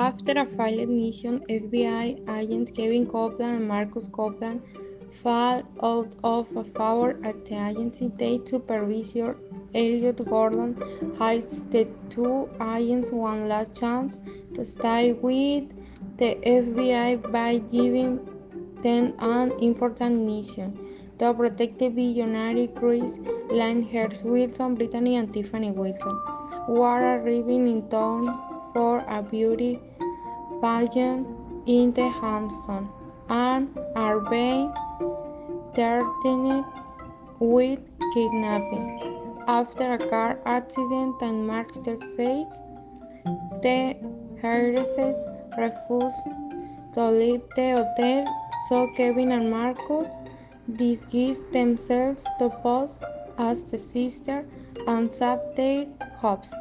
After a failed mission, FBI agents Kevin Copeland and Marcus Copeland fall out of favor at the agency. Their supervisor, Elliot Gordon, gives the two agents one last chance to stay with the FBI by giving them an important mission to protect the billionaire Chris Lyndhurst Wilson, Brittany and Tiffany Wilson, who are arriving in town for a beauty pageant in the Hamptons and are being threatened with kidnapping. After a car accident that marks their fate, the heiresses refuse to leave the hotel, so Kevin and Marcus disguise themselves to pose as the sister and save their hopes.